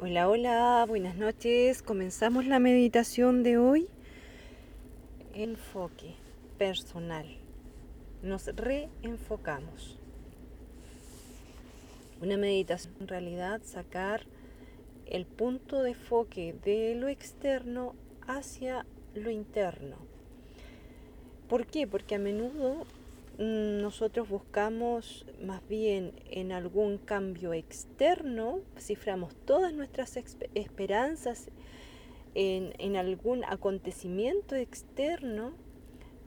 Hola, hola, buenas noches. Comenzamos la meditación de hoy. Enfoque personal. Nos reenfocamos. Una meditación en realidad sacar el punto de enfoque de lo externo hacia lo interno. ¿Por qué? Porque a menudo nosotros buscamos más bien en algún cambio externo, ciframos todas nuestras esperanzas en, en algún acontecimiento externo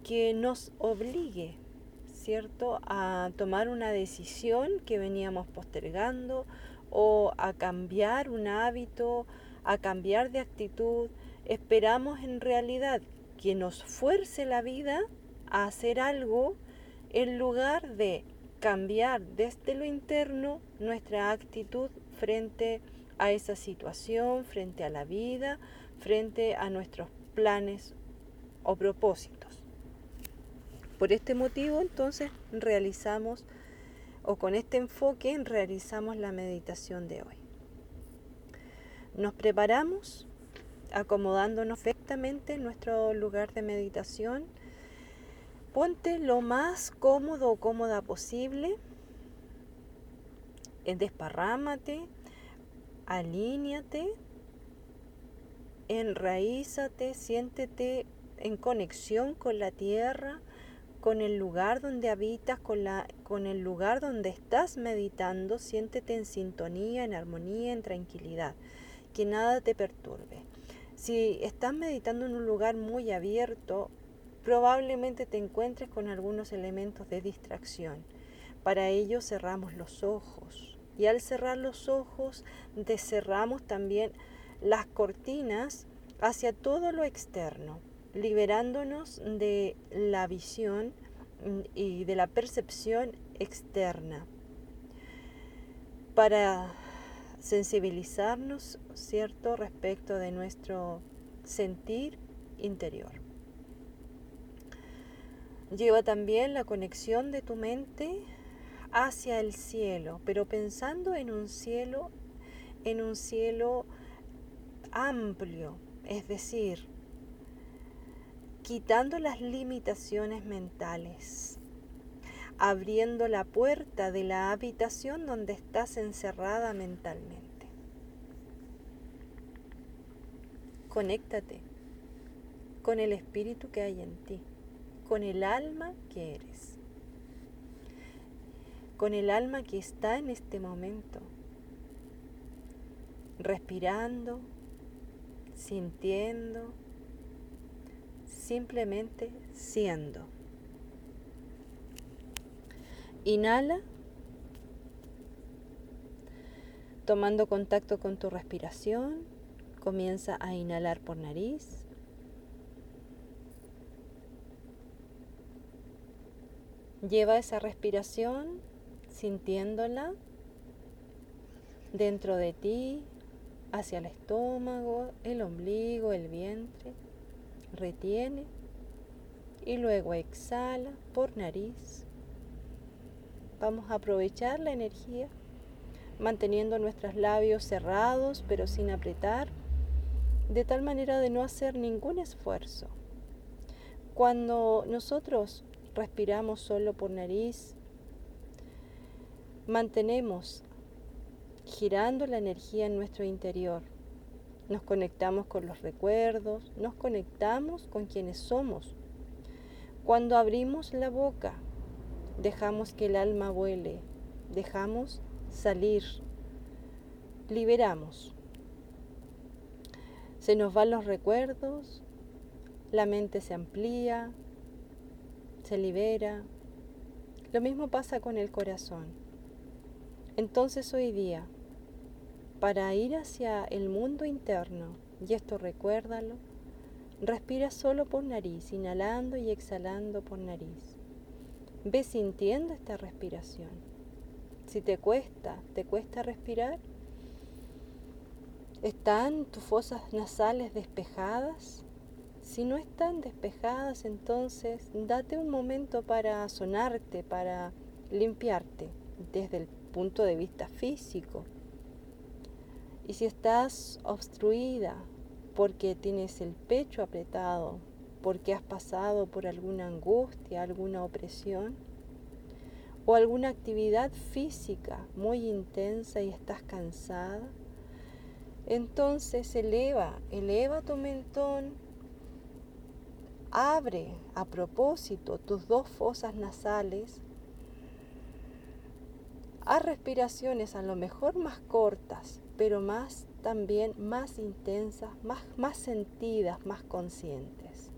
que nos obligue, ¿cierto?, a tomar una decisión que veníamos postergando o a cambiar un hábito, a cambiar de actitud. Esperamos en realidad que nos fuerce la vida a hacer algo en lugar de cambiar desde lo interno nuestra actitud frente a esa situación, frente a la vida, frente a nuestros planes o propósitos. Por este motivo entonces realizamos o con este enfoque realizamos la meditación de hoy. Nos preparamos acomodándonos perfectamente en nuestro lugar de meditación Ponte lo más cómodo o cómoda posible. Desparrámate, alíñate, enraízate, siéntete en conexión con la tierra, con el lugar donde habitas, con, la, con el lugar donde estás meditando, siéntete en sintonía, en armonía, en tranquilidad, que nada te perturbe. Si estás meditando en un lugar muy abierto, probablemente te encuentres con algunos elementos de distracción. Para ello cerramos los ojos y al cerrar los ojos descerramos también las cortinas hacia todo lo externo, liberándonos de la visión y de la percepción externa para sensibilizarnos, ¿cierto?, respecto de nuestro sentir interior. Lleva también la conexión de tu mente hacia el cielo, pero pensando en un cielo, en un cielo amplio, es decir, quitando las limitaciones mentales, abriendo la puerta de la habitación donde estás encerrada mentalmente. Conéctate con el espíritu que hay en ti con el alma que eres, con el alma que está en este momento, respirando, sintiendo, simplemente siendo. Inhala, tomando contacto con tu respiración, comienza a inhalar por nariz Lleva esa respiración sintiéndola dentro de ti, hacia el estómago, el ombligo, el vientre. Retiene y luego exhala por nariz. Vamos a aprovechar la energía manteniendo nuestros labios cerrados pero sin apretar, de tal manera de no hacer ningún esfuerzo. Cuando nosotros respiramos solo por nariz, mantenemos girando la energía en nuestro interior. Nos conectamos con los recuerdos, nos conectamos con quienes somos. Cuando abrimos la boca, dejamos que el alma vuele, dejamos salir, liberamos. Se nos van los recuerdos, la mente se amplía, se libera. Lo mismo pasa con el corazón. Entonces hoy día, para ir hacia el mundo interno, y esto recuérdalo, respira solo por nariz, inhalando y exhalando por nariz. Ve sintiendo esta respiración. Si te cuesta, te cuesta respirar, ¿están tus fosas nasales despejadas? Si no están despejadas, entonces date un momento para sonarte, para limpiarte desde el punto de vista físico. Y si estás obstruida porque tienes el pecho apretado, porque has pasado por alguna angustia, alguna opresión o alguna actividad física muy intensa y estás cansada, entonces eleva, eleva tu mentón, abre a propósito tus dos fosas nasales, haz respiraciones a lo mejor más cortas, pero más también más intensas, más, más sentidas, más conscientes.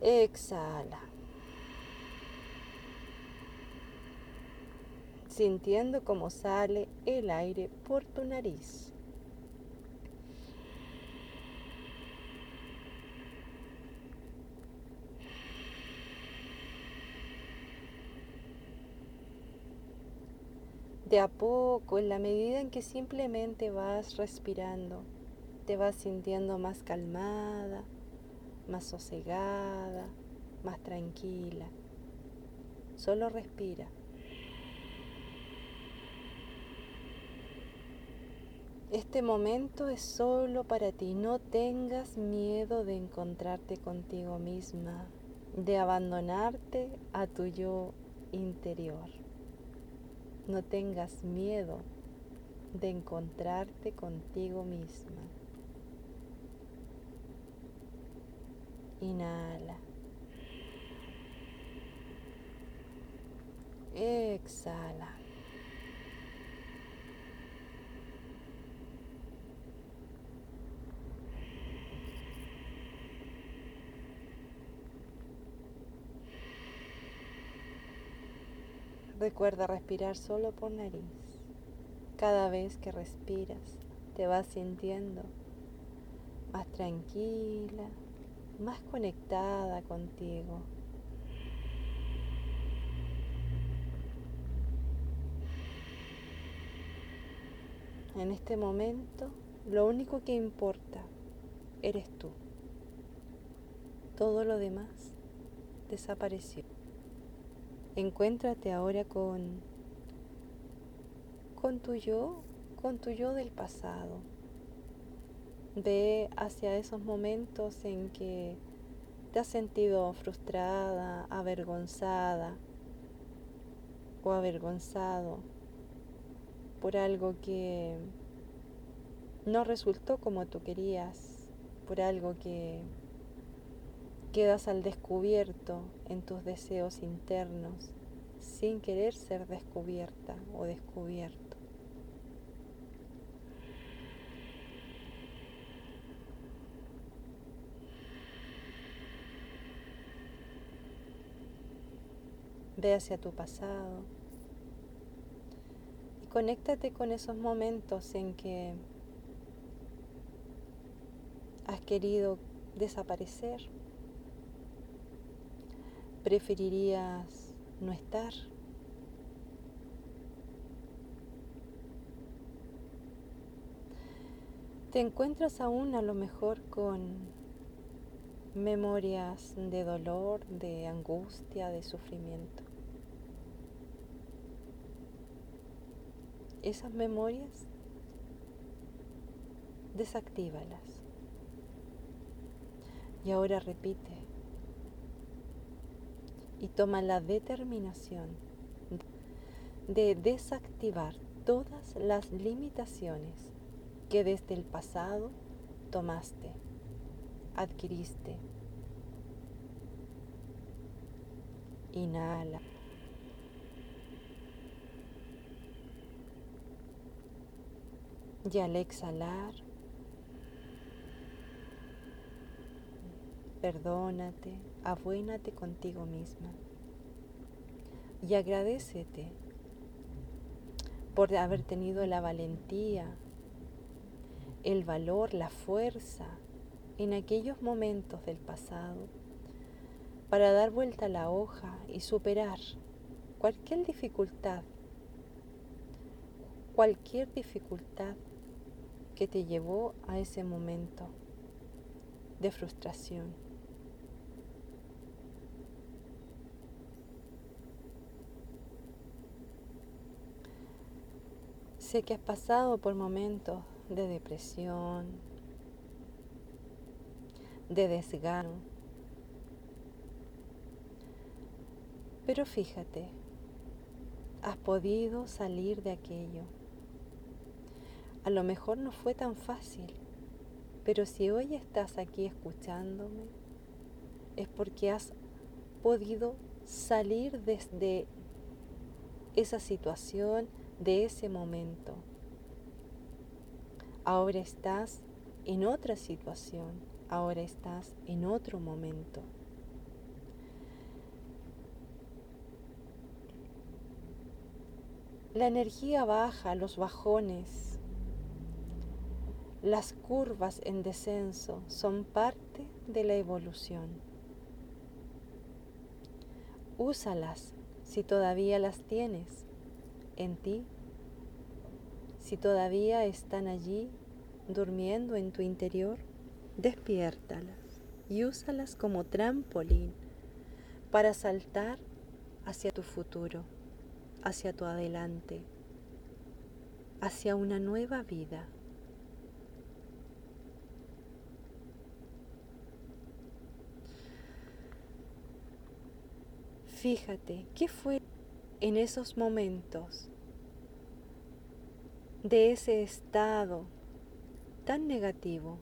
Exhala. Sintiendo cómo sale el aire por tu nariz. De a poco, en la medida en que simplemente vas respirando, te vas sintiendo más calmada, más sosegada, más tranquila. Solo respira. Este momento es solo para ti. No tengas miedo de encontrarte contigo misma, de abandonarte a tu yo interior. No tengas miedo de encontrarte contigo misma. Inhala. Exhala. Recuerda respirar solo por nariz. Cada vez que respiras te vas sintiendo más tranquila, más conectada contigo. En este momento, lo único que importa eres tú. Todo lo demás desapareció. Encuéntrate ahora con, con tu yo, con tu yo del pasado. Ve hacia esos momentos en que te has sentido frustrada, avergonzada o avergonzado por algo que no resultó como tú querías, por algo que Quedas al descubierto en tus deseos internos sin querer ser descubierta o descubierto. Ve hacia tu pasado y conéctate con esos momentos en que has querido desaparecer preferirías no estar? Te encuentras aún a lo mejor con memorias de dolor, de angustia, de sufrimiento. Esas memorias, desactívalas. Y ahora repite, y toma la determinación de desactivar todas las limitaciones que desde el pasado tomaste, adquiriste. Inhala. Y al exhalar, perdónate, abuénate contigo misma y agradecete por haber tenido la valentía, el valor, la fuerza en aquellos momentos del pasado para dar vuelta a la hoja y superar cualquier dificultad, cualquier dificultad que te llevó a ese momento de frustración. Sé que has pasado por momentos de depresión, de desgano. Pero fíjate, has podido salir de aquello. A lo mejor no fue tan fácil, pero si hoy estás aquí escuchándome, es porque has podido salir desde esa situación, de ese momento. Ahora estás en otra situación, ahora estás en otro momento. La energía baja, los bajones, las curvas en descenso son parte de la evolución. Úsalas si todavía las tienes en ti, si todavía están allí durmiendo en tu interior, despiértalas y úsalas como trampolín para saltar hacia tu futuro hacia tu adelante, hacia una nueva vida. Fíjate, ¿qué fue en esos momentos de ese estado tan negativo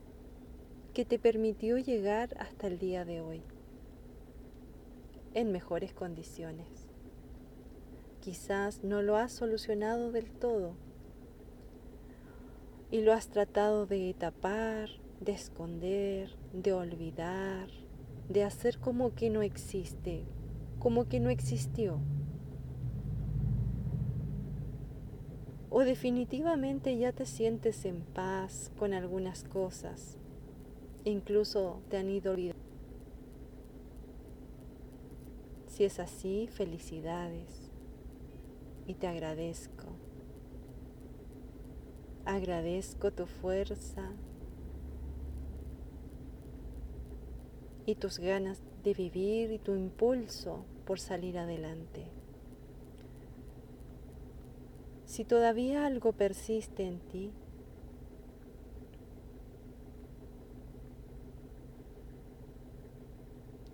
que te permitió llegar hasta el día de hoy en mejores condiciones? Quizás no lo has solucionado del todo y lo has tratado de tapar, de esconder, de olvidar, de hacer como que no existe, como que no existió. O definitivamente ya te sientes en paz con algunas cosas, incluso te han ido olvidando. Si es así, felicidades y te agradezco. Agradezco tu fuerza y tus ganas de vivir y tu impulso por salir adelante. Si todavía algo persiste en ti,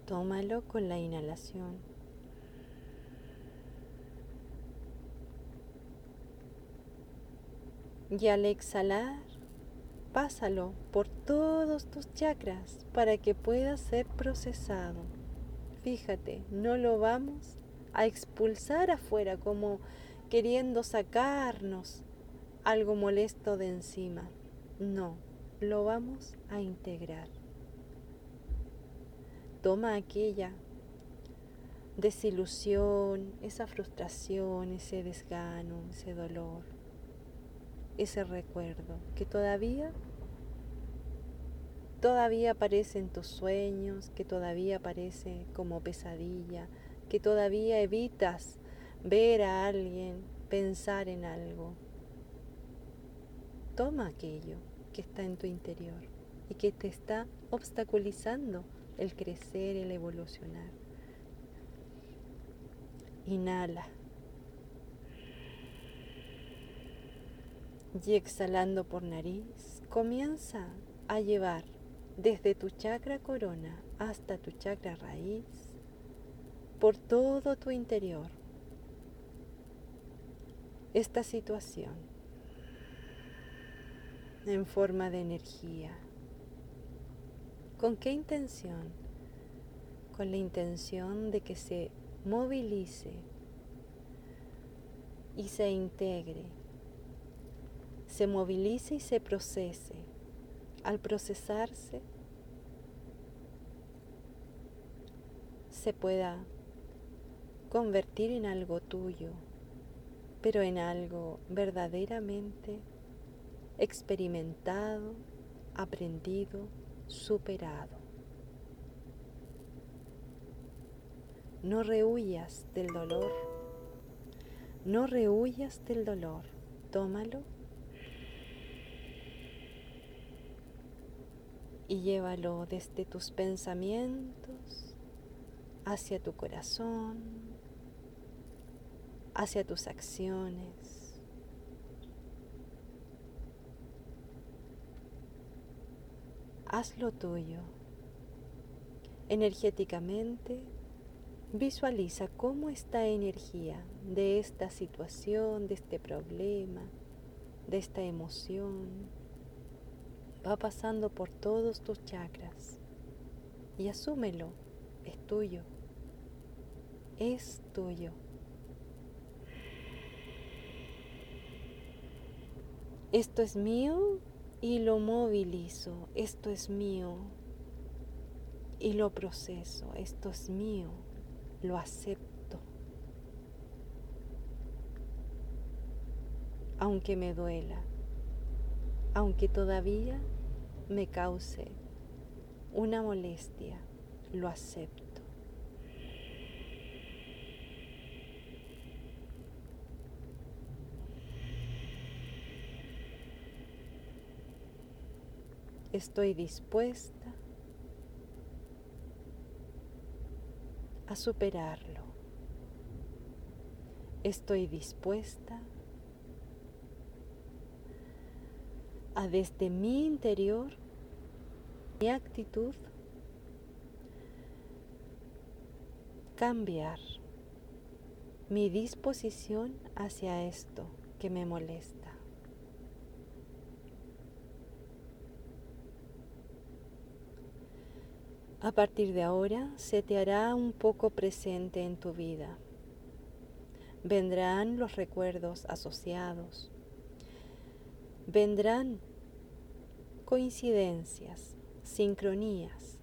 tómalo con la inhalación. Y al exhalar, pásalo por todos tus chakras para que pueda ser procesado. Fíjate, no lo vamos a expulsar afuera como queriendo sacarnos algo molesto de encima. No, lo vamos a integrar. Toma aquella desilusión, esa frustración, ese desgano, ese dolor ese recuerdo que todavía todavía aparece en tus sueños, que todavía aparece como pesadilla, que todavía evitas ver a alguien, pensar en algo. Toma aquello que está en tu interior y que te está obstaculizando el crecer, el evolucionar. Inhala. y exhalando por nariz, comienza a llevar desde tu chakra corona hasta tu chakra raíz, por todo tu interior, esta situación en forma de energía. ¿Con qué intención? Con la intención de que se movilice y se integre se movilice y se procese. Al procesarse, se pueda convertir en algo tuyo, pero en algo verdaderamente experimentado, aprendido, superado. No rehuyas del dolor, no rehuyas del dolor, tómalo y llévalo desde tus pensamientos hacia tu corazón, hacia tus acciones. Haz lo tuyo. Energéticamente visualiza cómo esta energía de esta situación, de este problema, de esta emoción, va pasando por todos tus chakras y asúmelo, es tuyo, es tuyo. Esto es mío y lo movilizo, esto es mío y lo proceso, esto es mío, lo acepto. Aunque me duela, aunque todavía me cause una molestia, lo acepto. Estoy dispuesta a superarlo. Estoy dispuesta a desde mi interior, mi actitud, cambiar mi disposición hacia esto que me molesta. A partir de ahora se te hará un poco presente en tu vida. Vendrán los recuerdos asociados. Vendrán coincidencias, sincronías,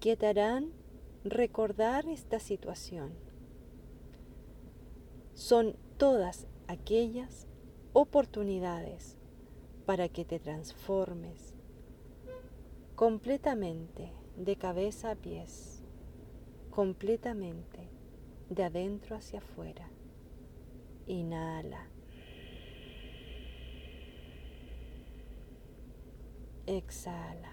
que te harán recordar esta situación. Son todas aquellas oportunidades para que te transformes completamente de cabeza a pies, completamente, de adentro hacia afuera. Inhala. Exhala.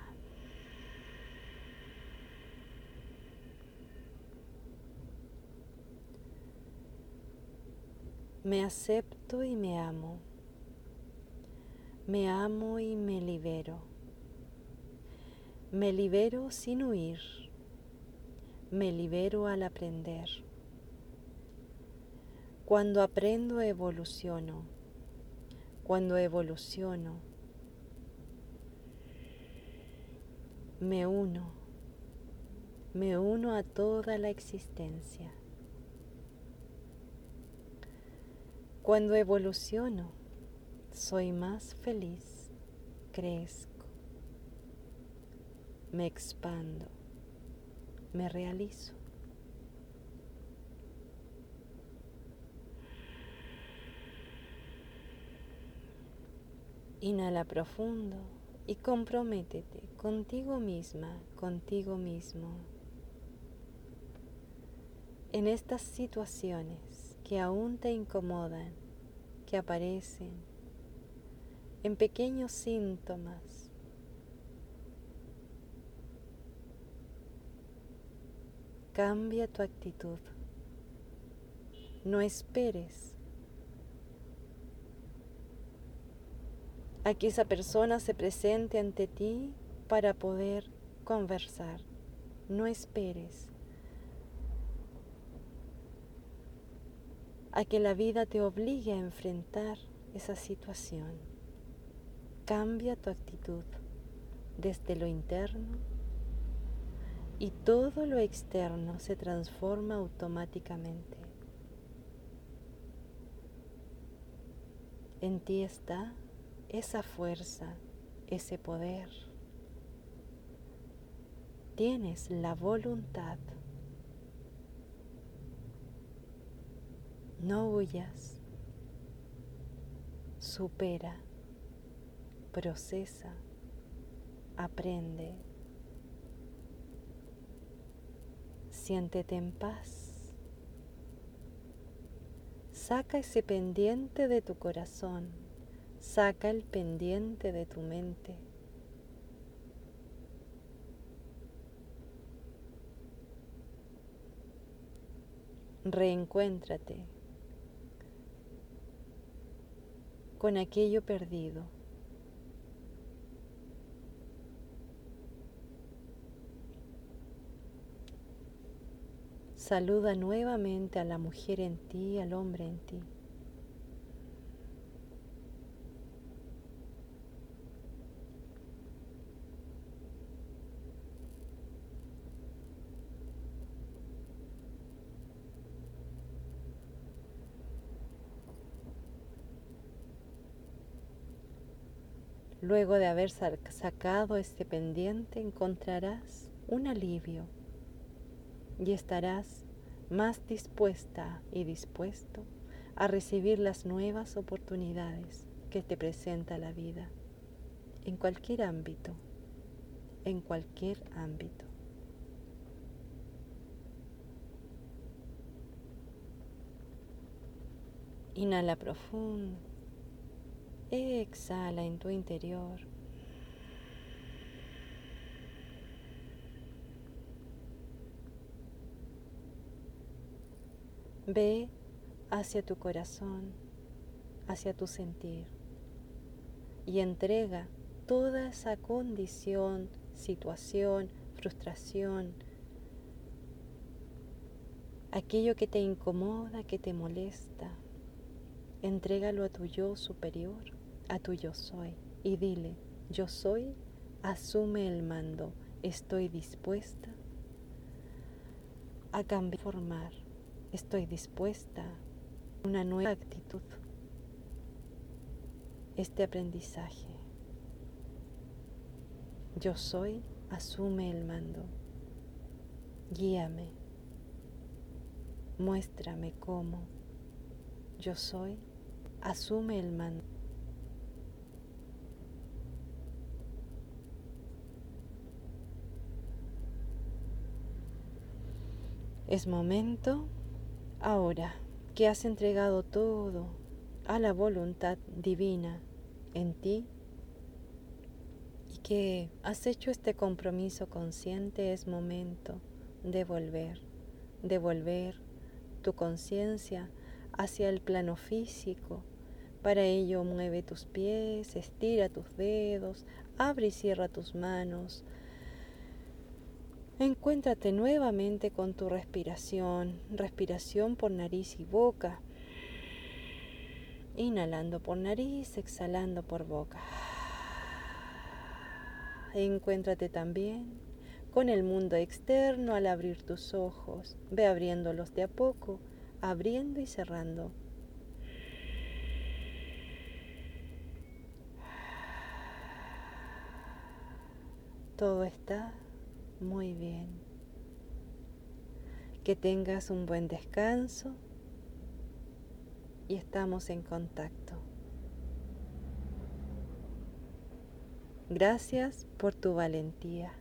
Me acepto y me amo. Me amo y me libero. Me libero sin huir. Me libero al aprender. Cuando aprendo evoluciono. Cuando evoluciono, me uno. Me uno a toda la existencia. Cuando evoluciono, soy más feliz, crezco me expando, me realizo. Inhala profundo y comprométete contigo misma, contigo mismo. En estas situaciones que aún te incomodan, que aparecen en pequeños síntomas Cambia tu actitud. No esperes a que esa persona se presente ante ti para poder conversar. No esperes a que la vida te obligue a enfrentar esa situación. Cambia tu actitud desde lo interno y todo lo externo se transforma automáticamente. En ti está esa fuerza, ese poder. Tienes la voluntad. No huyas. Supera, procesa, aprende. Siéntete en paz. Saca ese pendiente de tu corazón. Saca el pendiente de tu mente. Reencuéntrate con aquello perdido. Saluda nuevamente a la mujer en ti, al hombre en ti. Luego de haber sacado este pendiente encontrarás un alivio y estarás más dispuesta y dispuesto a recibir las nuevas oportunidades que te presenta la vida en cualquier ámbito, en cualquier ámbito. Inhala profundo. Exhala en tu interior. Ve hacia tu corazón, hacia tu sentir y entrega toda esa condición, situación, frustración, aquello que te incomoda, que te molesta, entrégalo a tu yo superior a tu yo soy y dile, yo soy, asume el mando, estoy dispuesta a cambiar, formar, estoy dispuesta a una nueva actitud, este aprendizaje. Yo soy, asume el mando, guíame, muéstrame cómo. Yo soy, asume el mando. Es momento ahora que has entregado todo a la voluntad divina en ti y que has hecho este compromiso consciente, es momento de volver, de volver tu conciencia hacia el plano físico. Para ello mueve tus pies, estira tus dedos, abre y cierra tus manos, Encuéntrate nuevamente con tu respiración, respiración por nariz y boca. Inhalando por nariz, exhalando por boca. Encuéntrate también con el mundo externo al abrir tus ojos. Ve abriéndolos de a poco, abriendo y cerrando. Todo está muy bien. Que tengas un buen descanso y estamos en contacto. Gracias por tu valentía.